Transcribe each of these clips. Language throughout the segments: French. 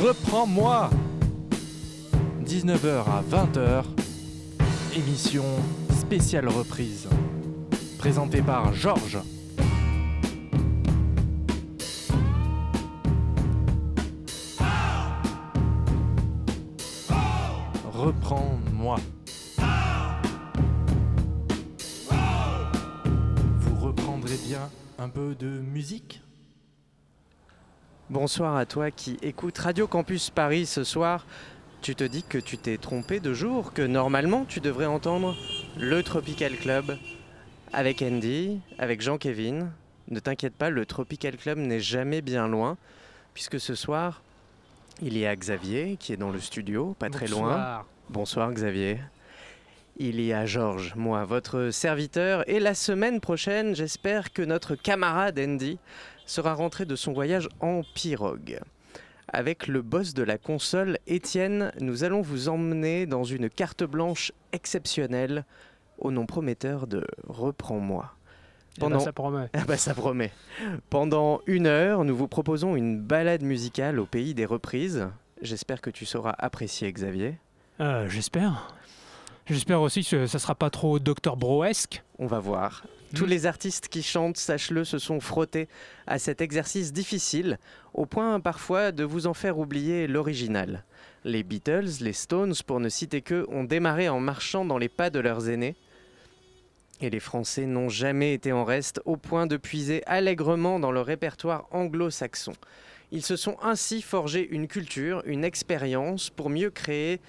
Reprends-moi 19h à 20h, émission spéciale reprise, présentée par Georges. Reprends-moi. Vous reprendrez bien un peu de musique? Bonsoir à toi qui écoute Radio Campus Paris ce soir. Tu te dis que tu t'es trompé de jour, que normalement tu devrais entendre le Tropical Club avec Andy, avec Jean-Kévin. Ne t'inquiète pas, le Tropical Club n'est jamais bien loin, puisque ce soir, il y a Xavier qui est dans le studio, pas très loin. Bonsoir. Bonsoir Xavier. Il y a Georges, moi, votre serviteur, et la semaine prochaine, j'espère que notre camarade Andy sera rentré de son voyage en pirogue. Avec le boss de la console, Étienne, nous allons vous emmener dans une carte blanche exceptionnelle au nom prometteur de Reprends-moi. Eh ben, Pendant- ça promet. Ah bah ça promet. Pendant une heure, nous vous proposons une balade musicale au pays des reprises. J'espère que tu sauras apprécier Xavier. Euh, J'espère. J'espère aussi que ça sera pas trop Dr. Broesque. On va voir. Tous Hmm. les artistes qui chantent, sache-le, se sont frottés à cet exercice difficile, au point parfois de vous en faire oublier l'original. Les Beatles, les Stones, pour ne citer qu'eux, ont démarré en marchant dans les pas de leurs aînés. Et les Français n'ont jamais été en reste, au point de puiser allègrement dans le répertoire anglo-saxon. Ils se sont ainsi forgés une culture, une expérience, pour mieux créer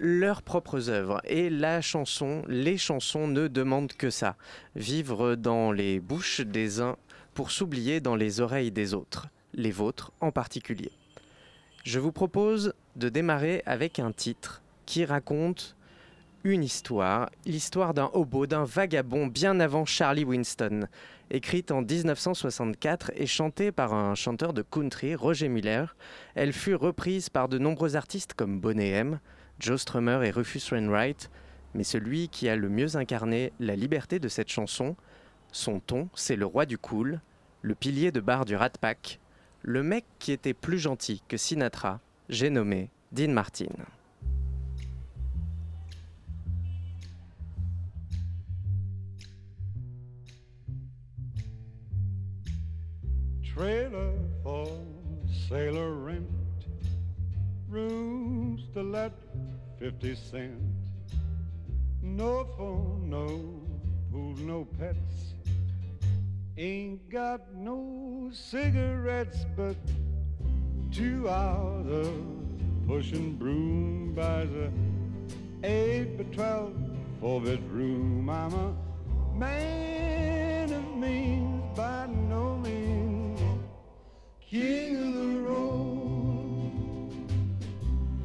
leurs propres œuvres. Et la chanson, les chansons ne demandent que ça vivre dans les bouches des uns pour s'oublier dans les oreilles des autres, les vôtres en particulier. Je vous propose de démarrer avec un titre qui raconte une histoire, l'histoire d'un hobo, d'un vagabond bien avant Charlie Winston, écrite en 1964 et chantée par un chanteur de country, Roger Miller. Elle fut reprise par de nombreux artistes comme Boney M, Joe Strummer et Rufus Wainwright, mais celui qui a le mieux incarné la liberté de cette chanson, son ton, c'est le roi du cool, le pilier de bar du Rat Pack, le mec qui était plus gentil que Sinatra, j'ai nommé Dean Martin. Trailer for sailor 50 cent. No phone, no pool, no pets. Ain't got no cigarettes, but two hours of pushing broom buys a eight by twelve four bedroom. I'm a man of means by no means king of the road.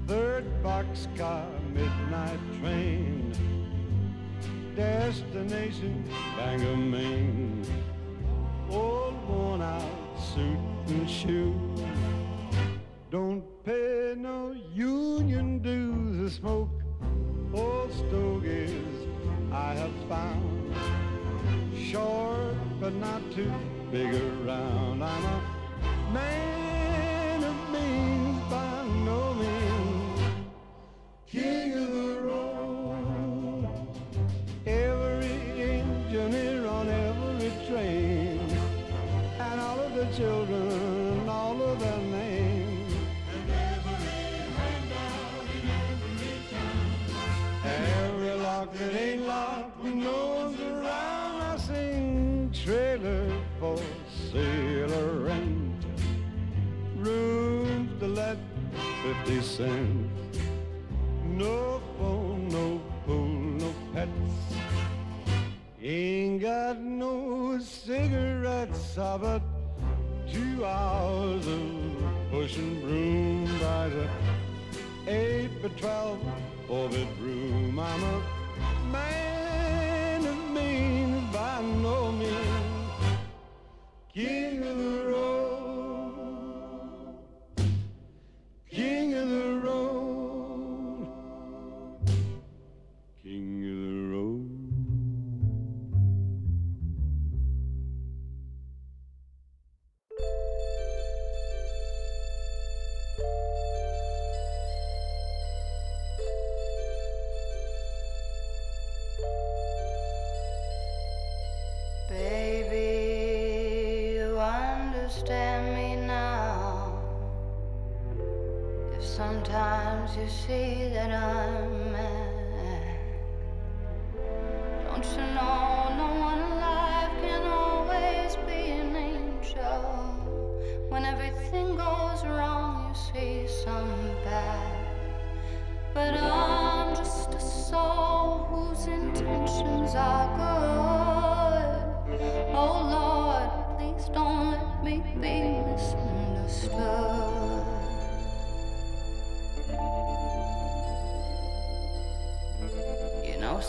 Third boxcar midnight train, destination Bangor, Maine. Old worn out suit and shoe. Don't pay no union dues or smoke old stogies I have found. Short but not too big around. I'm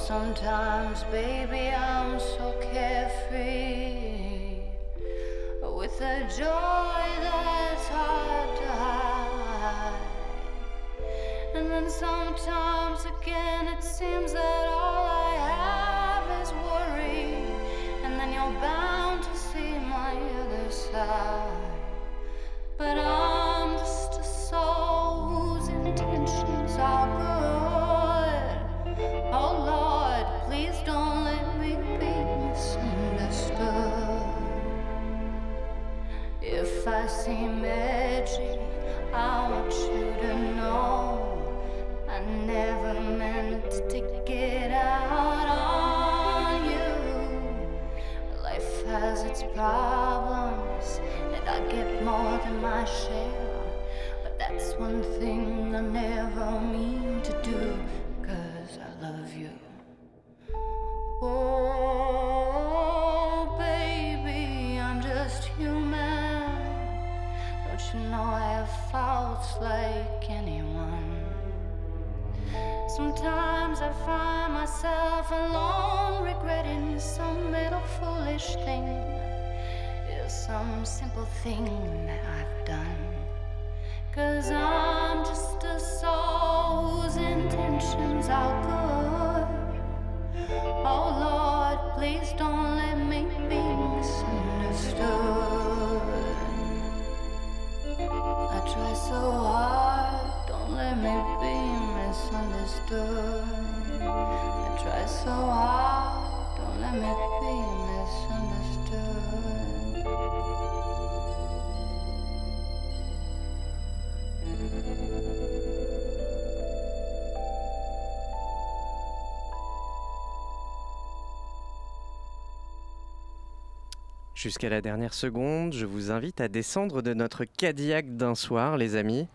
sometimes, baby, I'm so carefree with a joy that's hard to hide. And then sometimes again, it seems that all I have is worry. And then you're bound to see my other side. I want you to know I never meant to get out on you. Life has its problems, and I get more than my share. Some simple thing that I've done. Cause I'm just a soul whose intentions are good. Jusqu'à la dernière seconde, je vous invite à descendre de notre Cadillac d'un soir, les amis.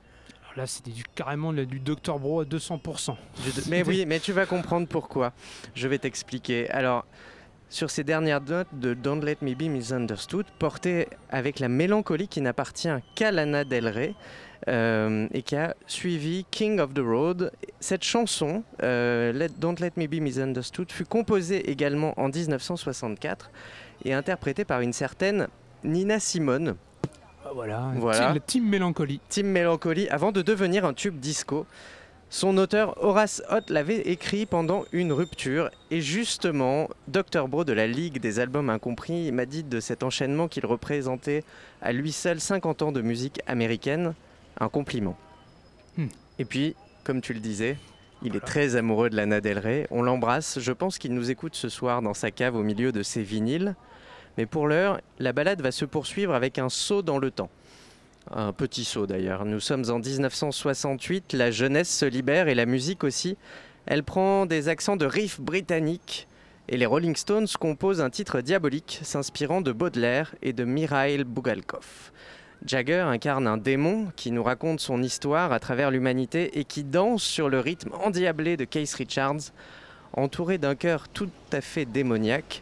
Alors là, c'était du, carrément du Dr Bro à 200%. Mais oui, mais tu vas comprendre pourquoi. Je vais t'expliquer. Alors, sur ces dernières notes de Don't Let Me Be Misunderstood, portées avec la mélancolie qui n'appartient qu'à Lana Del Rey euh, et qui a suivi King of the Road. Cette chanson, euh, Don't Let Me Be Misunderstood, fut composée également en 1964 et interprétée par une certaine Nina Simone. Ah, Voilà, Voilà. Team- mélancolie. Team Mélancolie avant de devenir un tube disco. Son auteur Horace Hott l'avait écrit pendant une rupture et justement, Dr Bro de la Ligue des albums incompris m'a dit de cet enchaînement qu'il représentait à lui seul 50 ans de musique américaine un compliment. Hmm. Et puis, comme tu le disais, il est très amoureux de Lana Del Rey. On l'embrasse. Je pense qu'il nous écoute ce soir dans sa cave au milieu de ses vinyles. Mais pour l'heure, la balade va se poursuivre avec un saut dans le temps. Un petit saut d'ailleurs. Nous sommes en 1968, la jeunesse se libère et la musique aussi. Elle prend des accents de riff britannique et les Rolling Stones composent un titre diabolique s'inspirant de Baudelaire et de Mikhail Bulgakov. Jagger incarne un démon qui nous raconte son histoire à travers l'humanité et qui danse sur le rythme endiablé de Keith Richards, entouré d'un chœur tout à fait démoniaque.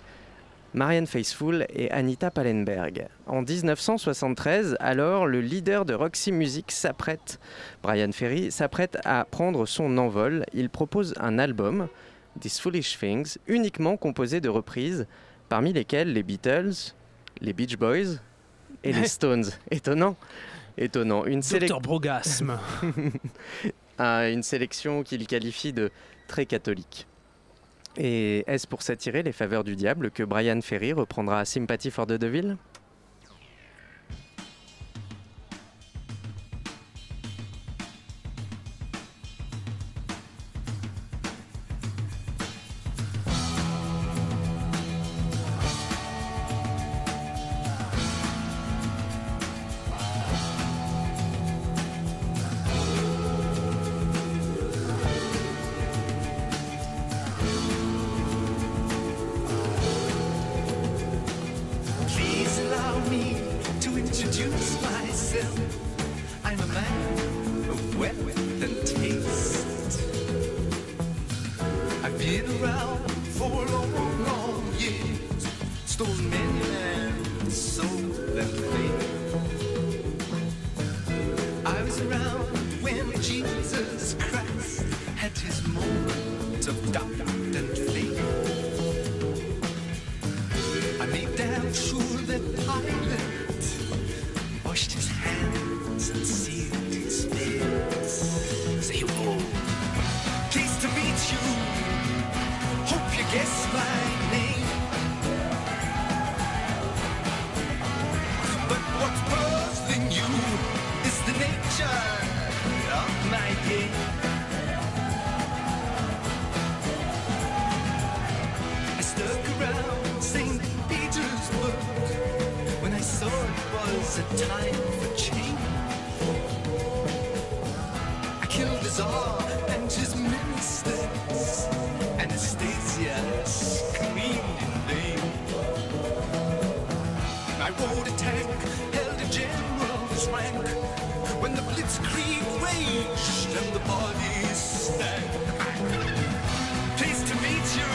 Marianne Faithfull et Anita Pallenberg. En 1973, alors, le leader de Roxy Music s'apprête, Brian Ferry, s'apprête à prendre son envol. Il propose un album, These Foolish Things, uniquement composé de reprises, parmi lesquelles les Beatles, les Beach Boys et les Stones. Étonnant. Étonnant. Une, sélec- Dr Brogasme. à une sélection qu'il qualifie de très catholique. Et est-ce pour s'attirer les faveurs du diable que Brian Ferry reprendra Sympathy for the Devil? Guess my name. But what's puzzling you is the nature of my game. I stuck around St. Petersburg when I saw it was a time tank held a general's rank when the blitzkrieg raged and the bodies stank. Pleased to meet you.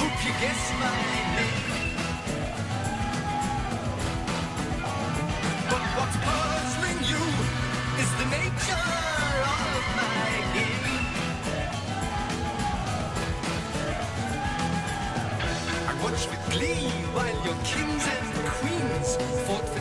Hope you guess my name. But what's puzzling you is the nature of my game. I watch with glee while your king's foot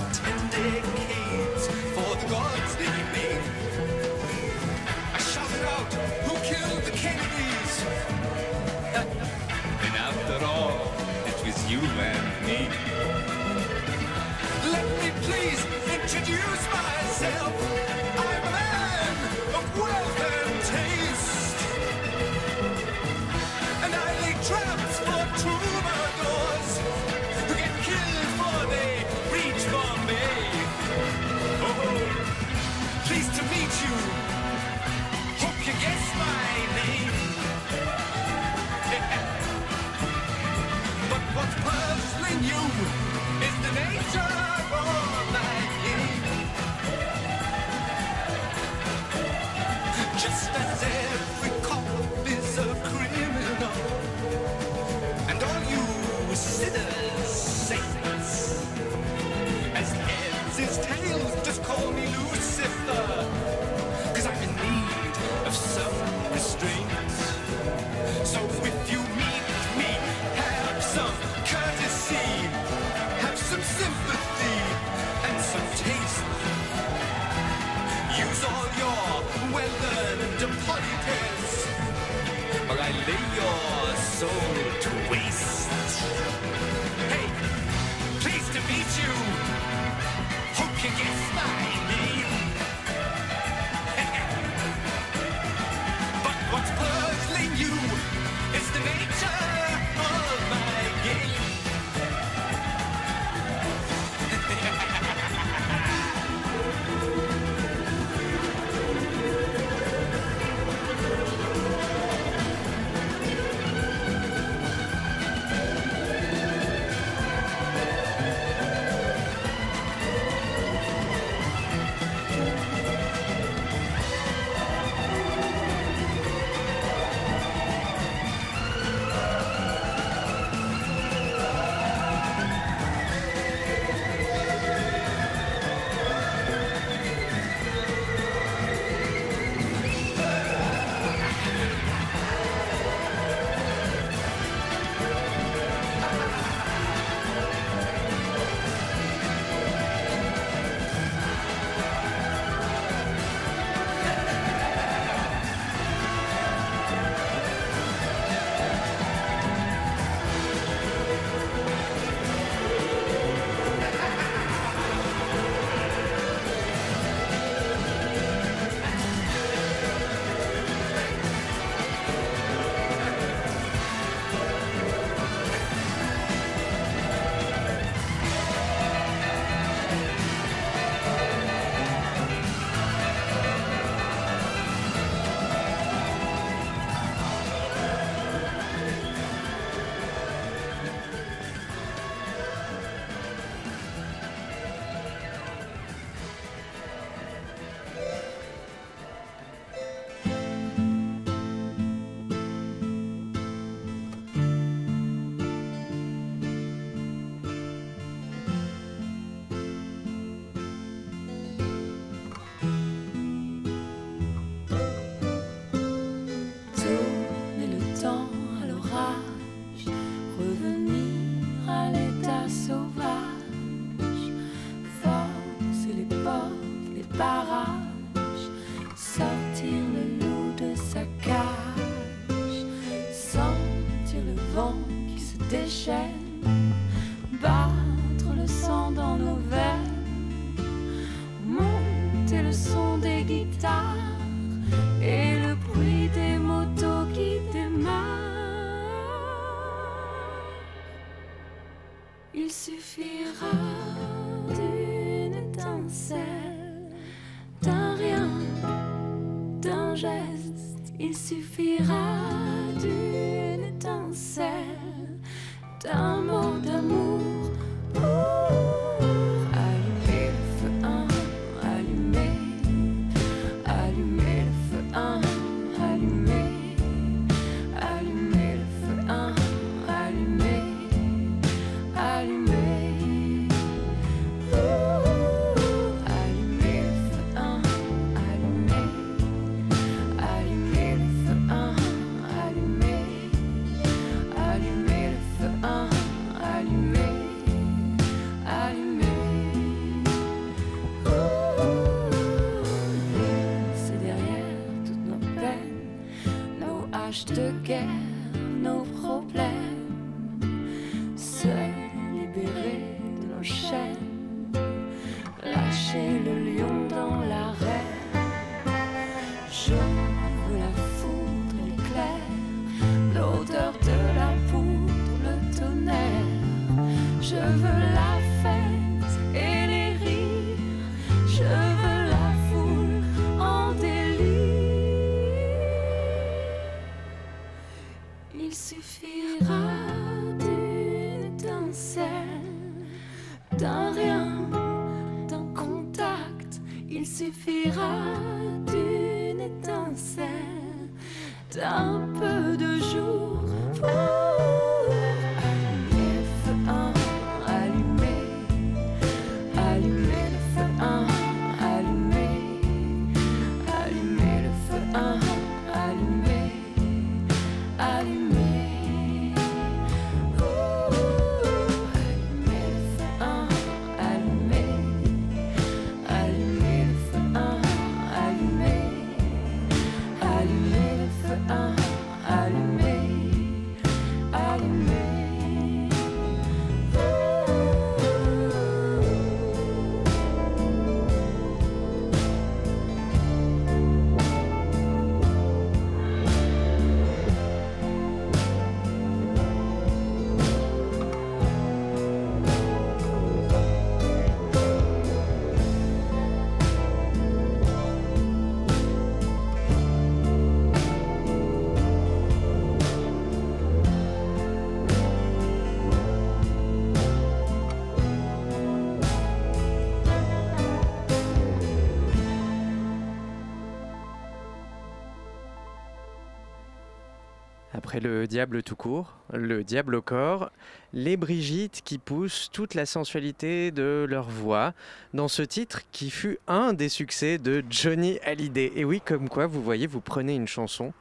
Après le diable tout court, le diable au corps, les Brigitte qui poussent toute la sensualité de leur voix dans ce titre qui fut un des succès de Johnny Hallyday. Et oui, comme quoi, vous voyez, vous prenez une chanson,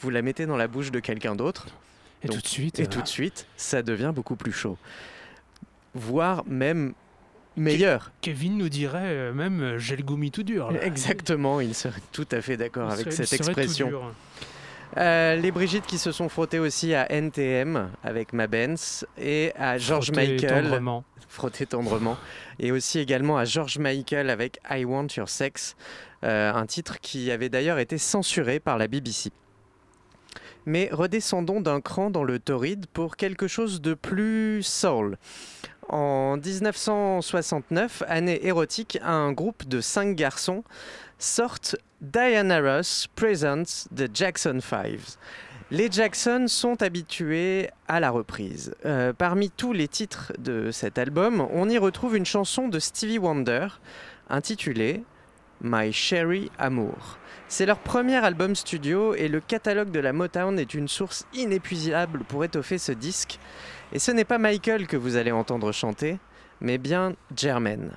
vous la mettez dans la bouche de quelqu'un d'autre, Et Donc, tout de suite. et euh, tout de suite, ça devient beaucoup plus chaud. Voire même meilleur. Kevin nous dirait euh, même euh, j'ai le goumi tout dur. là. Exactement, il serait tout à fait d'accord avec cette expression. Euh, les Brigitte qui se sont frottées aussi à NTM avec Ma Benz et à George Frotter Michael, tendrement. frotté tendrement, et aussi également à George Michael avec I Want Your Sex, euh, un titre qui avait d'ailleurs été censuré par la BBC. Mais redescendons d'un cran dans le torride pour quelque chose de plus soul. En 1969, année érotique, un groupe de cinq garçons sortent Diana Ross Presents The Jackson Fives. Les Jackson sont habitués à la reprise. Euh, parmi tous les titres de cet album, on y retrouve une chanson de Stevie Wonder intitulée My Sherry Amour. C'est leur premier album studio et le catalogue de la Motown est une source inépuisable pour étoffer ce disque. Et ce n'est pas Michael que vous allez entendre chanter, mais bien Jermaine.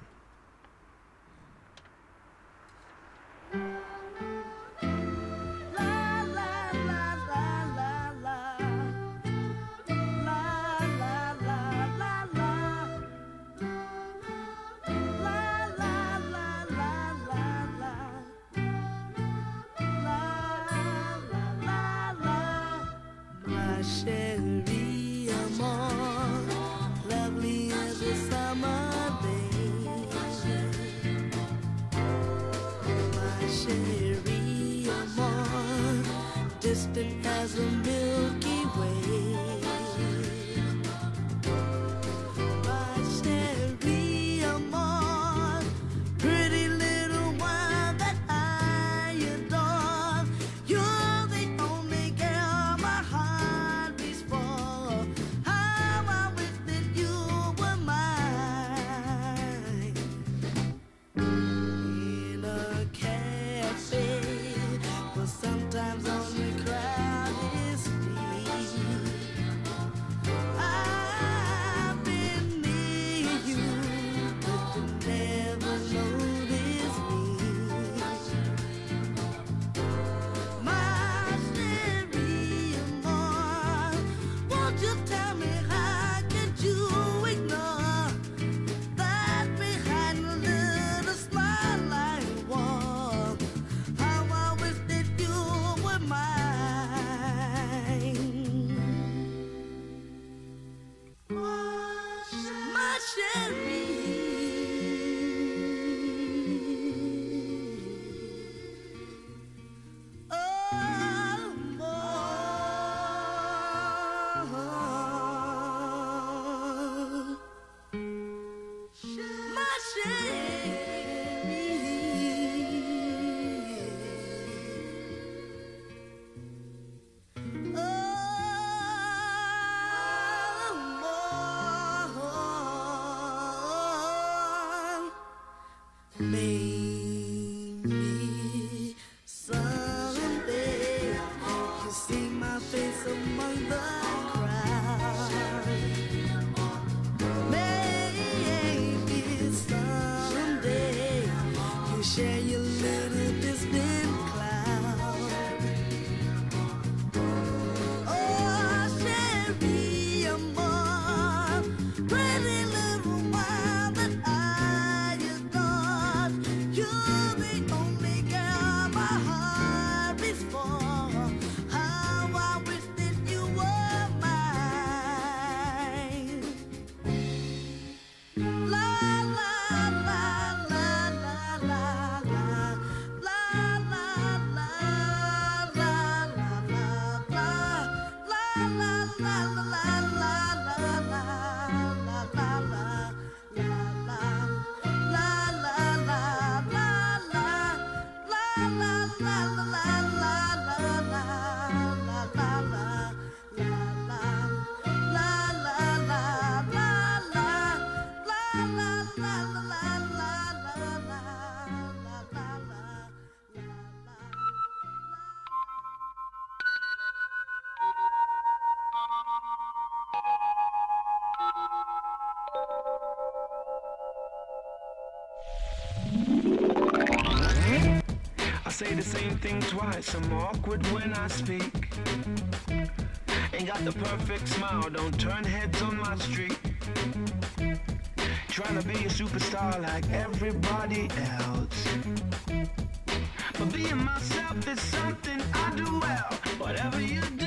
guess I'm awkward when I speak. Ain't got the perfect smile, don't turn heads on my street. Trying to be a superstar like everybody else. But being myself is something I do well. Whatever you do.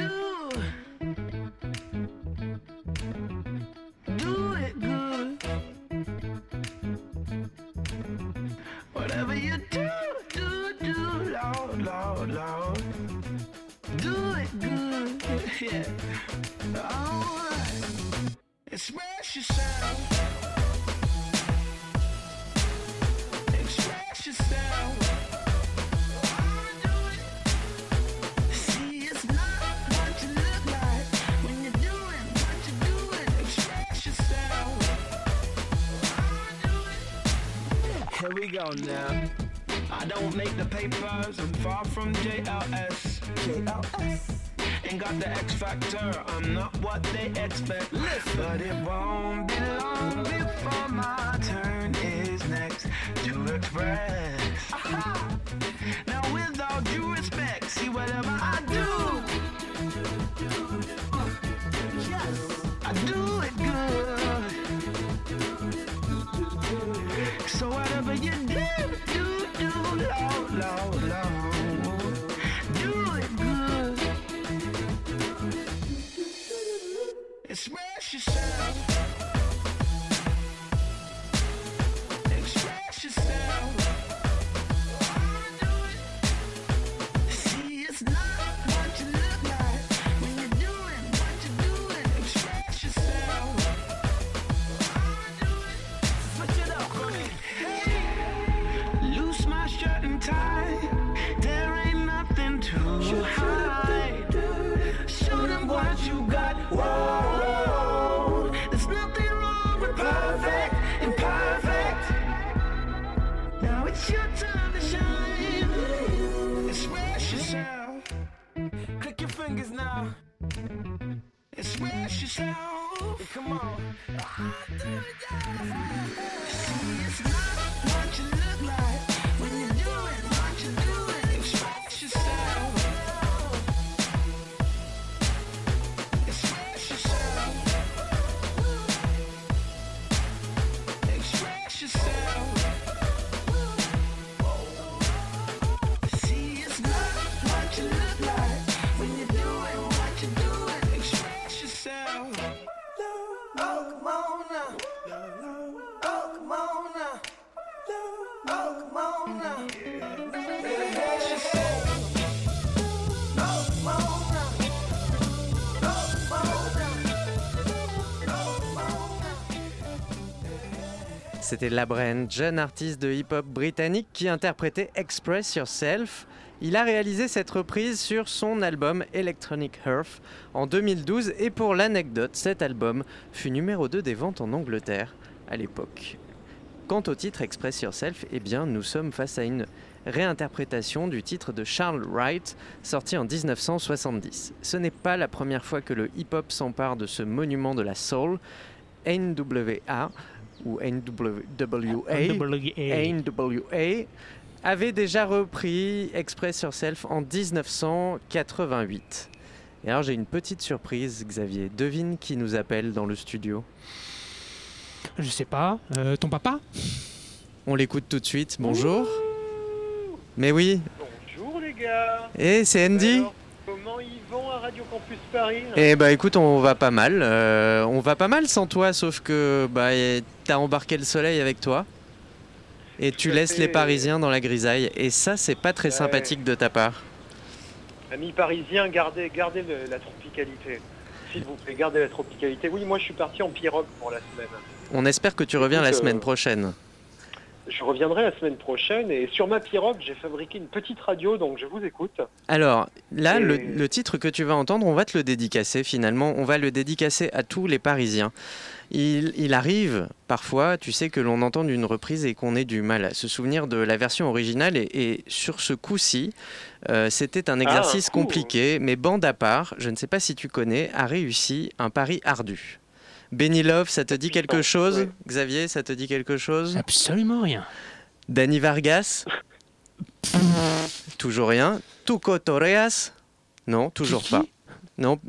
C'était Labren, jeune artiste de hip-hop britannique qui interprétait Express Yourself. Il a réalisé cette reprise sur son album Electronic Earth en 2012 et pour l'anecdote, cet album fut numéro 2 des ventes en Angleterre à l'époque. Quant au titre Express Yourself, eh bien nous sommes face à une réinterprétation du titre de Charles Wright sorti en 1970. Ce n'est pas la première fois que le hip-hop s'empare de ce monument de la soul. NWA ou NWA NWA avait déjà repris Express Yourself en 1988. Et alors j'ai une petite surprise, Xavier. Devine qui nous appelle dans le studio? Je sais pas. Euh, ton papa? On l'écoute tout de suite. Bonjour. Mais oui. Bonjour les gars Et c'est Andy. Alors, à Radio Campus Paris? Eh bah écoute, on va pas mal. Euh, on va pas mal sans toi, sauf que bah t'as embarqué le soleil avec toi. Et tu Tout laisses fait. les Parisiens dans la grisaille. Et ça, c'est pas très Ouais. sympathique de ta part. Amis parisiens, gardez, gardez le- la tropicalité. S'il vous plaît, gardez la tropicalité. Oui, moi je suis parti en pirogue pour la semaine. On espère que tu reviens la Écoute, semaine euh, prochaine. Je reviendrai la semaine prochaine et sur ma pirogue, j'ai fabriqué une petite radio, donc je vous écoute. Alors, là, Et- le, le titre que tu vas entendre, on va te le dédicacer finalement. On va le dédicacer à tous les Parisiens. Il, il arrive parfois, tu sais, que l'on entende une reprise et qu'on ait du mal à se souvenir de la version originale. Et, et sur ce coup-ci, euh, c'était un exercice coup. compliqué, mais bande à part, je ne sais pas si tu connais, a réussi un pari ardu. Benny Love, ça te dit quelque chose ouais. Xavier, ça te dit quelque chose Absolument rien. Danny Vargas Toujours rien. Tuco Torreas Non, toujours pas. Non,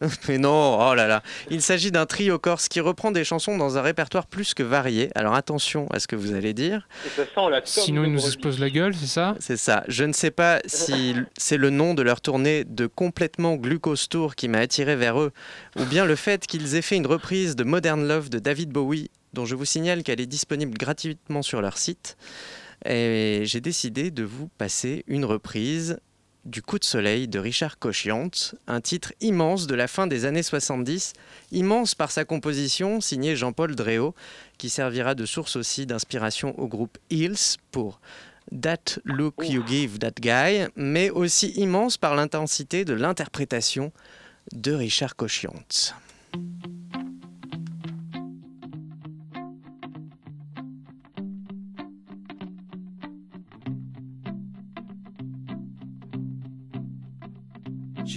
Mais non, oh là là. Il s'agit d'un trio corse qui reprend des chansons dans un répertoire plus que varié. Alors attention à ce que vous allez dire. et ça sent la tome Sinon, de il nous brebis. explose la gueule, c'est ça C'est ça. Je ne sais pas si c'est le nom de leur tournée de complètement Glucose Tour qui m'a attiré vers eux, ou bien le fait qu'ils aient fait une reprise de Modern Love de David Bowie, dont je vous signale qu'elle est disponible gratuitement sur leur site. Et j'ai décidé de vous passer une reprise du Coup de soleil de Richard Cochiante, un titre immense de la fin des années 70, immense par sa composition signée Jean-Paul Dréau, qui servira de source aussi d'inspiration au groupe Hills pour That Look You Give That Guy, mais aussi immense par l'intensité de l'interprétation de Richard Cochiante.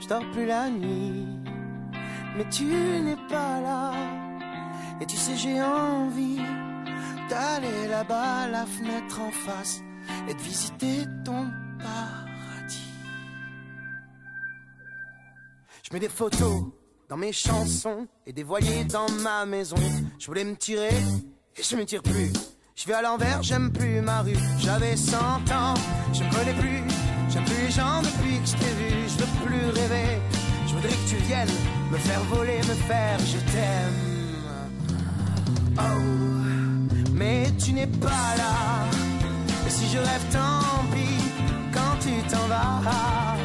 je dors plus la nuit. Mais tu n'es pas là. Et tu sais, j'ai envie d'aller là-bas, la fenêtre en face, et de visiter ton paradis. Je mets des photos dans mes chansons et des voiliers dans ma maison. Je voulais me tirer et je me tire plus. Je vais à l'envers, j'aime plus ma rue. J'avais 100 ans, je me connais plus. J'aime plus les gens depuis que je t'ai vu. Je veux plus rêver. Je voudrais que tu viennes me faire voler, me faire je t'aime. Oh, mais tu n'es pas là. Et si je rêve, tant pis. Quand tu t'en vas,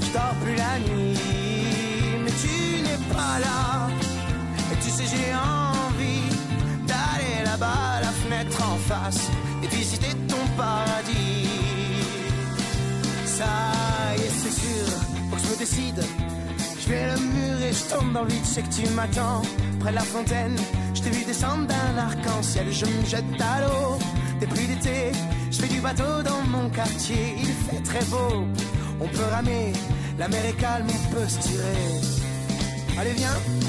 je dors plus la nuit. Mais tu n'es pas là. sais, j'ai envie d'aller là-bas, fenêtre en face, et visiter ton paradis. Ça y est, c'est sûr, faut que je me décide. Je vais le mur et je tombe dans le vide, je sais que tu m'attends près de la fontaine. Je t'ai vu descendre d'un arc-en-ciel, je me jette à l'eau. Des pluies d'été, je fais du bateau dans mon quartier, il fait très beau. On peut ramer, la mer est calme, on peut se tirer. Allez, viens.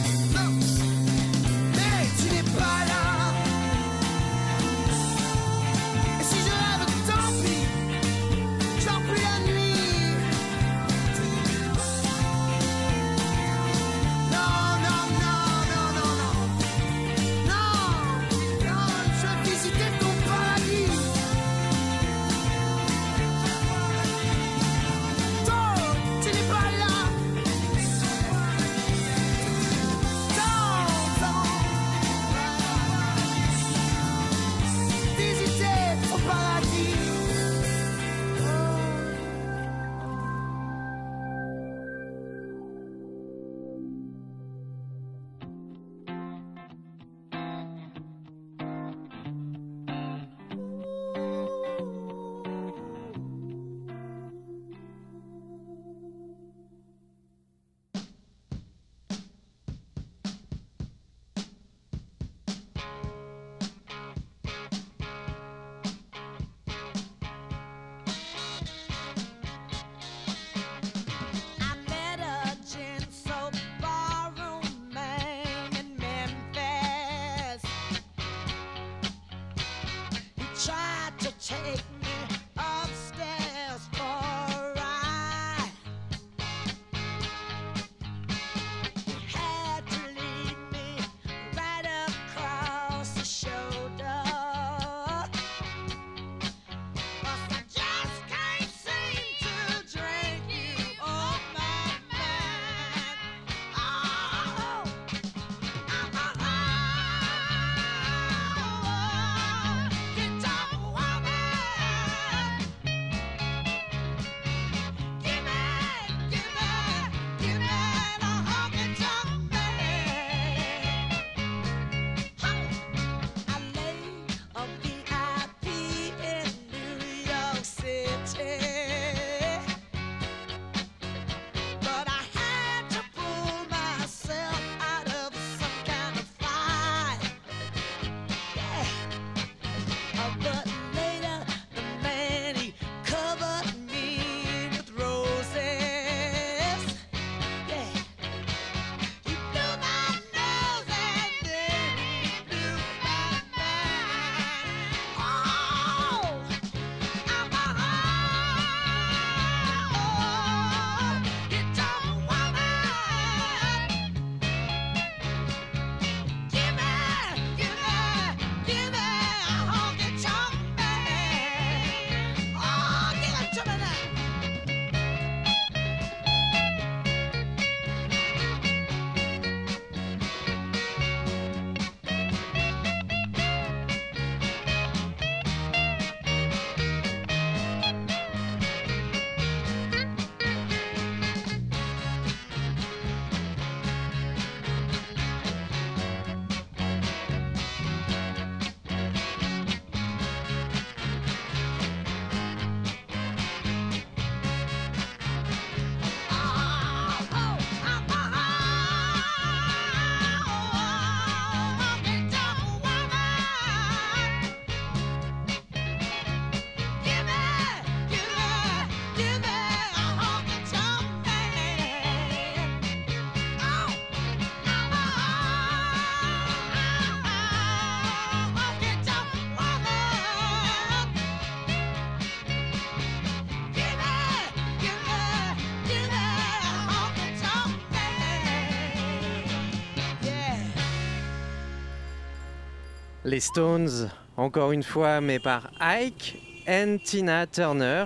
Les Stones, encore une fois, mais par Ike and Tina Turner,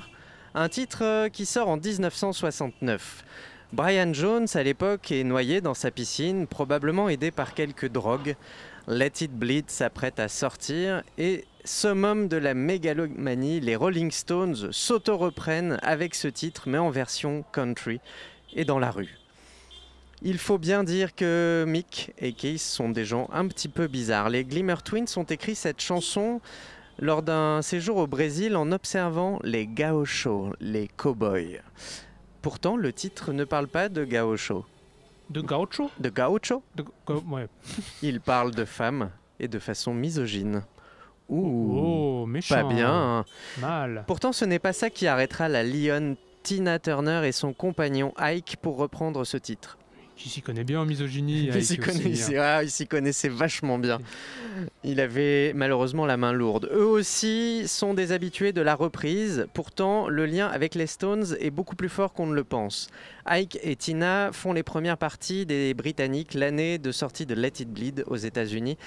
un titre euh, qui sort en 1969. Brian Jones, à l'époque, est noyé dans sa piscine, probablement aidé par quelques drogues. Let It Bleed s'apprête à sortir et summum de la mégalomanie, les Rolling Stones s'auto-reprennent avec ce titre, mais en version country et dans la rue. Il faut bien dire que Mick et Keith sont des gens un petit peu bizarres. Les Glimmer Twins ont écrit cette chanson lors d'un séjour au Brésil en observant les gauchos, les cowboys. Pourtant, le titre ne parle pas de gaucho. De gaucho? De gaucho De ouais. Il parle de femmes et de façon misogyne. Ouh, Oh, méchant. pas bien. hein. Mal. Pourtant, ce n'est pas ça qui arrêtera la lionne Tina Turner et son compagnon Ike pour reprendre ce titre. Qui s'y connaît bien en misogynie. Il Ike s'y aussi, connaissait, hein. ah, il s'y connaissait vachement bien. Il avait malheureusement la main lourde. Eux aussi sont des habitués de la reprise. Pourtant, le lien avec les Stones est beaucoup plus fort qu'on ne le pense. Ike et Tina font les premières parties des Britanniques l'année de sortie de Let It Bleed aux États-Unis.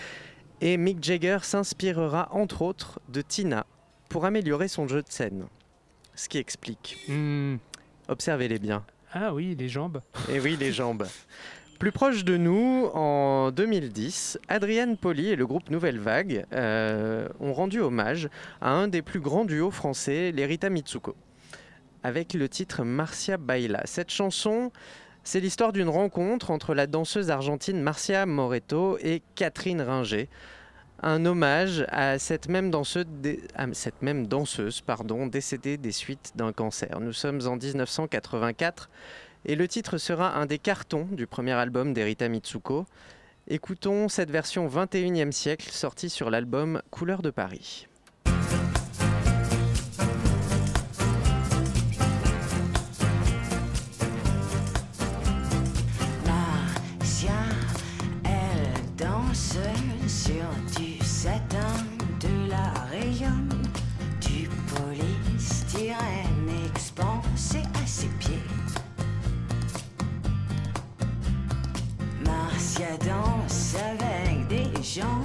Et Mick Jagger s'inspirera entre autres de Tina pour améliorer son jeu de scène. Ce qui explique. Hmm. Observez-les bien. Ah oui, les jambes. Et oui, les jambes. Plus proche de nous, en 2010, Adrienne Poli et le groupe Nouvelle Vague euh, ont rendu hommage à un des plus grands duos français, les Rita Mitsuko, avec le titre Marcia Baila. Cette chanson, c'est l'histoire d'une rencontre entre la danseuse argentine Marcia Moreto et Catherine Ringer. Un hommage à cette même danseuse, pardon, décédée des suites d'un cancer. Nous sommes en 1984 et le titre sera un des cartons du premier album d'Erita Mitsuko. Écoutons cette version 21e siècle sortie sur l'album Couleur de Paris. Marcia, elle danse Marcia danse avec des jambes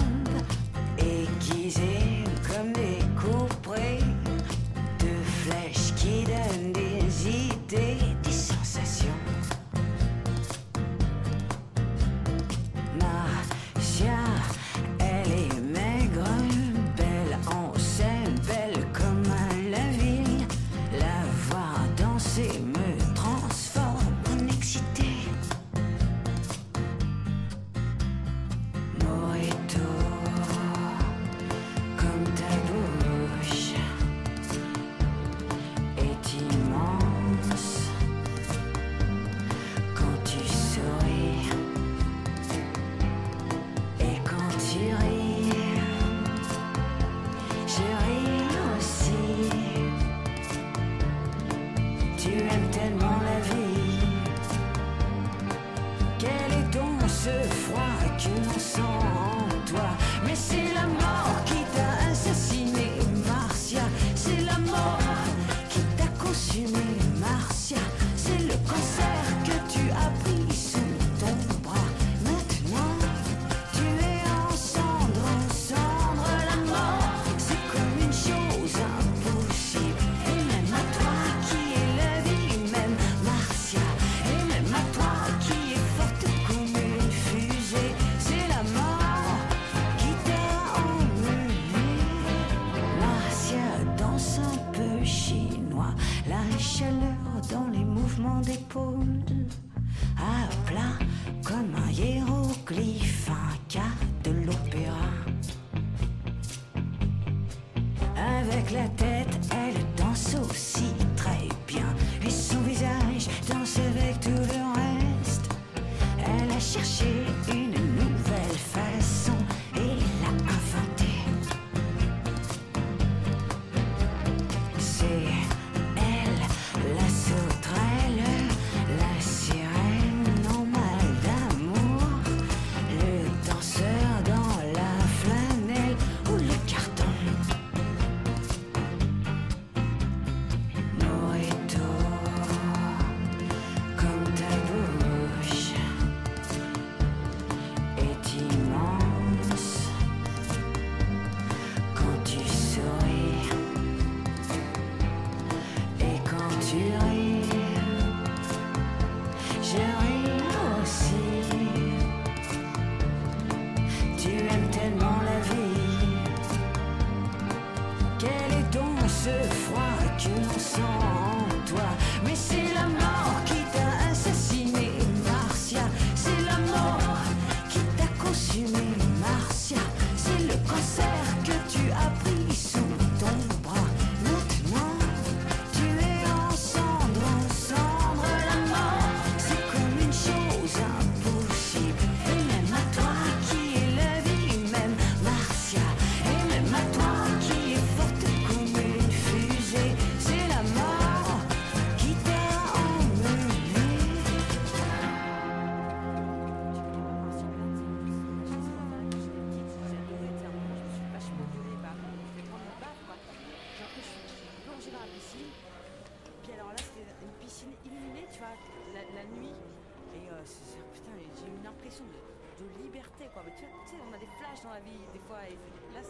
putain, j'ai une impression de, de liberté, quoi. Mais tu sais, on a des flashs dans la vie, des fois. Et là,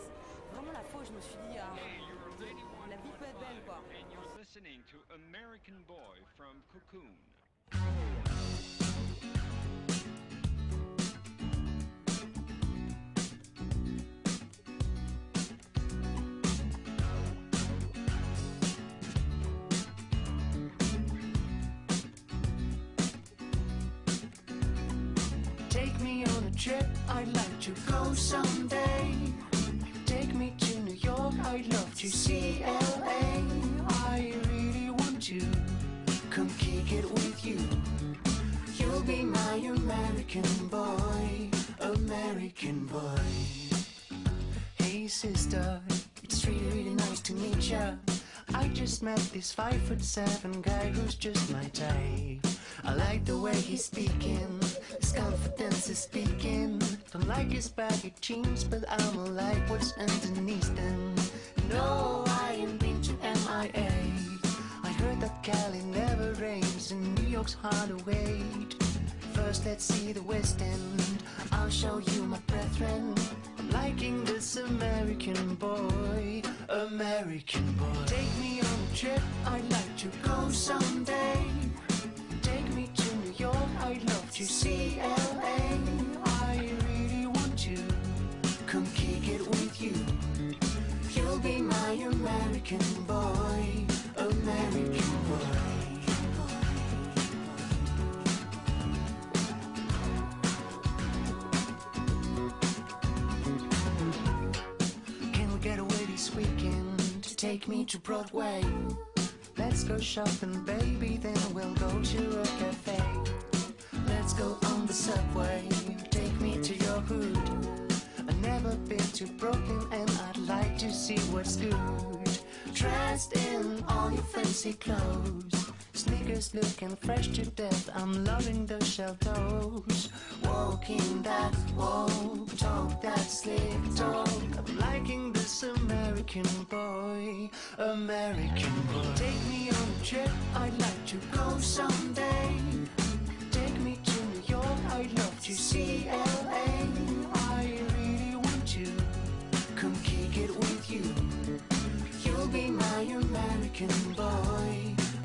vraiment la fois où je me suis dit, ah, la vie peut être belle, quoi. And you're listening to American Boy from Cocoon. Trip, I'd like to go someday. Take me to New York, I'd love to see LA. I really want to come kick it with you. You'll be my American boy, American boy. Hey sister, it's really, really nice to meet ya. I just met this five foot seven guy who's just my type. I like the way he's speaking, his confidence is speaking. Don't like his baggy jeans, but I'ma like what's underneath them. No, I ain't been to MIA. I heard that Cali never rains and New York's hard to wait. First, let's see the West End. I'll show you my brethren. I'm liking this American boy, American boy. Take me on a trip, I'd like to go someday. I'd love to see LA. I really want to come kick it with you. You'll be my American boy, American boy. Can we get away this weekend to take me to Broadway? Let's go shopping, baby, then we'll go to a cafe. Let's go on the subway, take me to your hood. I've never been to Brooklyn and I'd like to see what's good. Dressed in all your fancy clothes, sneakers looking fresh to death. I'm loving those shell toes. Walking that walk, talk that slick talk. I'm liking this American boy, American boy. Take me on a trip, I'd like to go someday. Take me to New York, I'd love to see LA. I really want to come kick it with you. You'll be my American boy,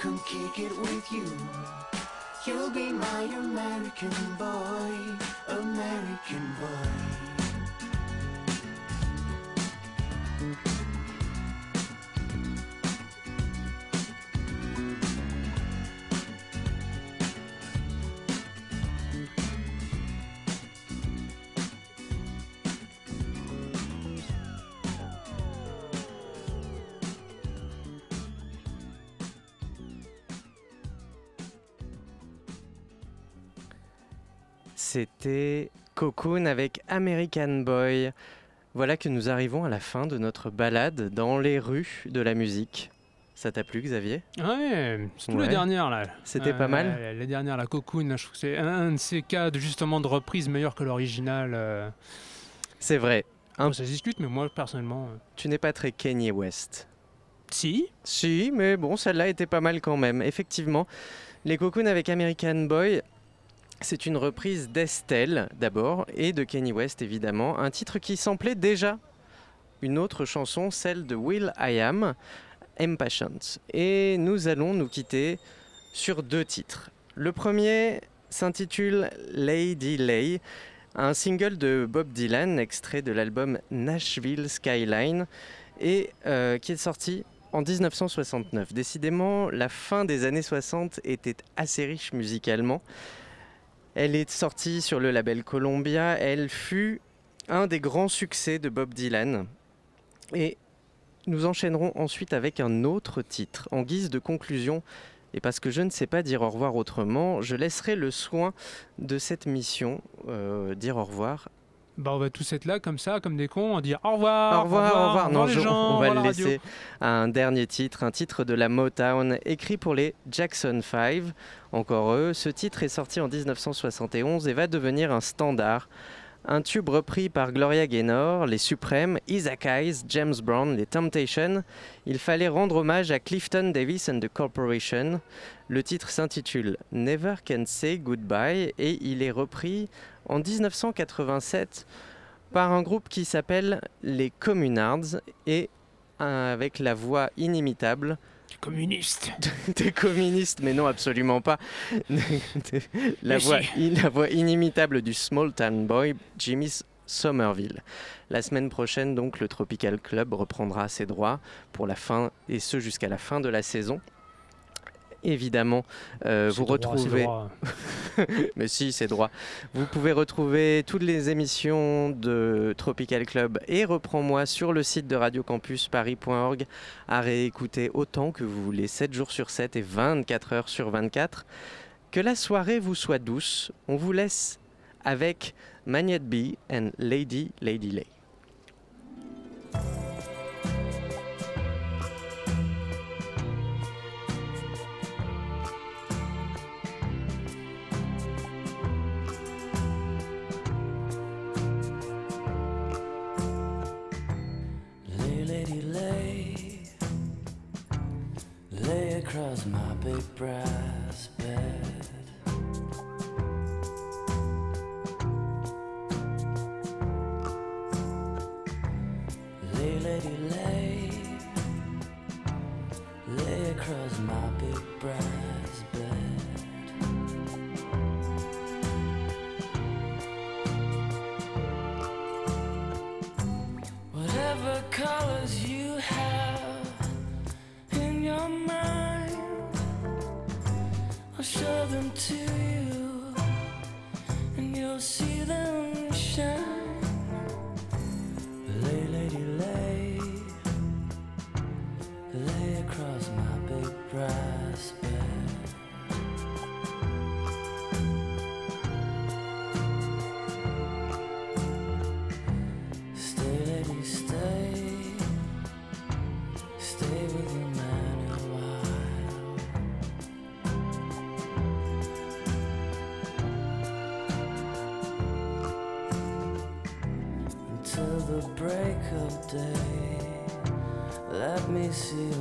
come kick it with you. You'll be my American boy, American boy. C'était Cocoon avec American Boy. Voilà que nous arrivons à la fin de notre balade dans les rues de la musique. Ça t'a plu, Xavier? Ouais, surtout Ouais. les dernières là. C'était Euh, pas mal ouais, Les dernières, la Cocoon, là, je trouve que c'est un, un de ces cas de, justement de reprise meilleur que l'original. euh. C'est vrai. Bon, ça se discute, mais moi personnellement. euh, Tu n'es pas très Kanye West. Si Si, mais bon, celle-là était pas mal quand même. Effectivement, les Cocoon avec American Boy, c'est une reprise d'Estelle d'abord et de Kanye West évidemment. Un titre qui samplait déjà une autre chanson, celle de Will I Am, Impatient. Et nous allons nous quitter sur deux titres. Le premier s'intitule Lady Lay, un single de Bob Dylan, extrait de l'album Nashville Skyline, et euh, qui est sorti en 1969. Décidément, la fin des années 60 était assez riche musicalement. Elle est sortie sur le label Columbia. Elle fut un des grands succès de Bob Dylan. Et nous enchaînerons ensuite avec un autre titre. En guise de conclusion, Et parce que je ne sais pas dire au revoir autrement, je laisserai le soin de cette mission euh, dire au revoir. Bah, on va tous être là comme ça, comme des cons, à dire au revoir. Au revoir, au revoir. Non, les je- gens, on va le radio. laisser à un dernier titre, un titre de la Motown écrit pour les Jackson 5. Encore eux, ce titre est sorti en 1971 et va devenir un standard. Un tube repris par Gloria Gaynor, les Suprêmes, Isaac Hayes, James Brown, les Temptations. Il fallait rendre hommage à Clifton Davis and the Corporation. Le titre s'intitule Never Can Say Goodbye et il est repris en 1987 par un groupe qui s'appelle les Communards et avec la voix inimitable communistes. des communistes mais non absolument pas. La, voix, si. la voix inimitable du small town boy Jimmy Somerville. La semaine prochaine donc le Tropical Club reprendra ses droits pour la fin et ce jusqu'à la fin de la saison Évidemment, euh, vous droit, droit. Mais si, c'est droit. Vous pouvez retrouver toutes les émissions de Tropical Club et Reprends-moi sur le site de radiocampusparis.org à réécouter autant que vous voulez, 7 jours sur 7 et 24 heures sur 24. Que la soirée vous soit douce. On vous laisse avec Magnette B and Lady Lady. Lay, lay my big brass bed. Lay, lady, lay, lay across my big brass to you, and you'll see them shine. Lay, lady, lay, lay across my big brass bed. See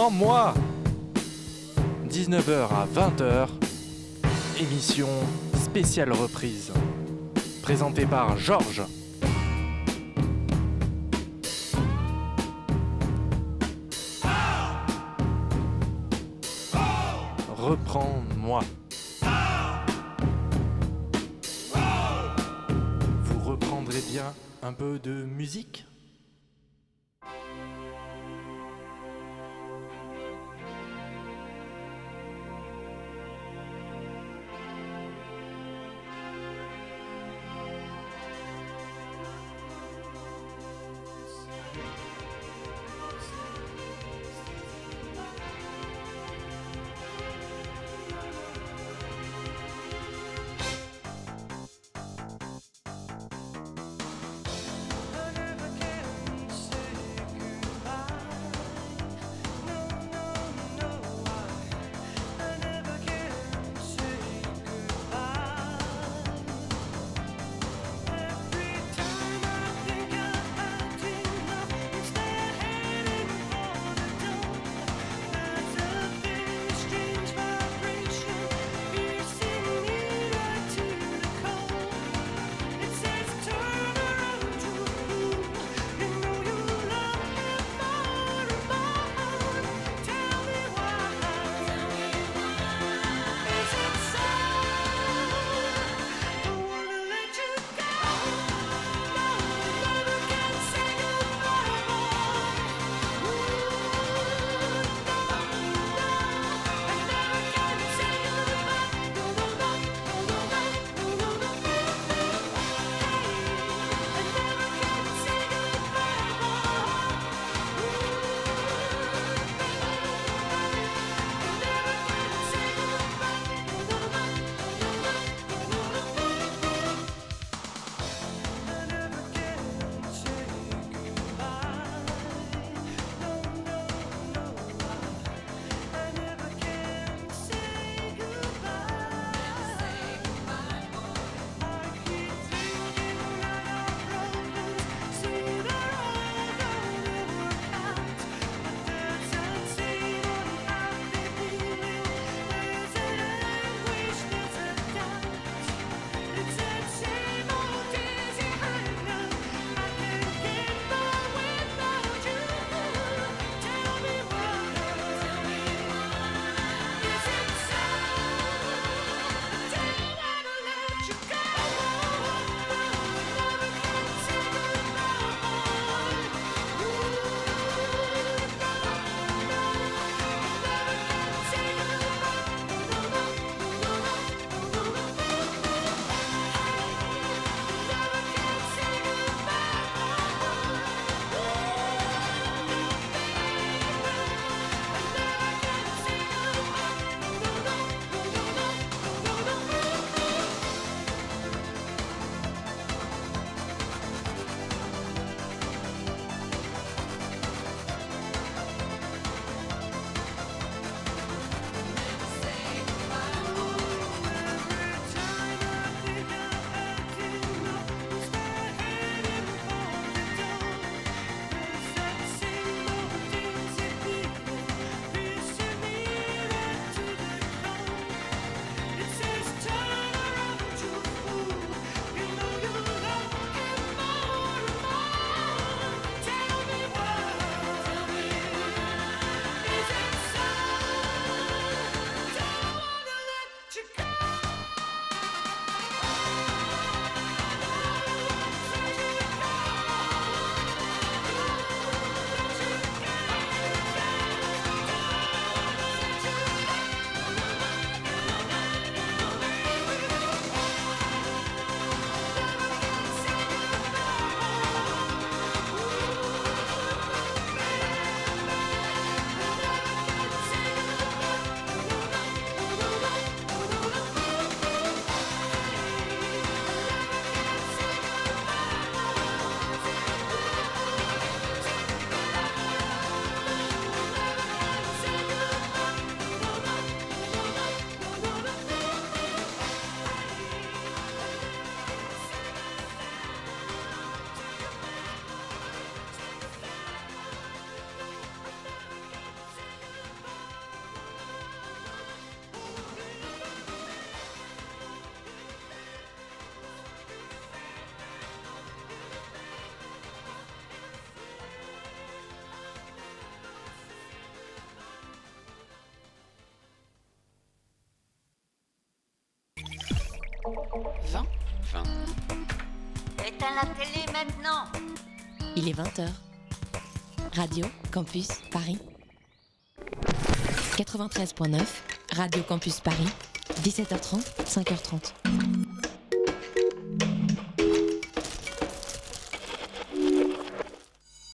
Reprends-moi 19h à 20h, émission spéciale reprise. Présentée par Georges. Reprends-moi. Vous reprendrez bien un peu de musique? 20 20. Éteins la télé maintenant Il est 20h. Radio Campus Paris. 93.9, Radio Campus Paris. 17h30, 5h30.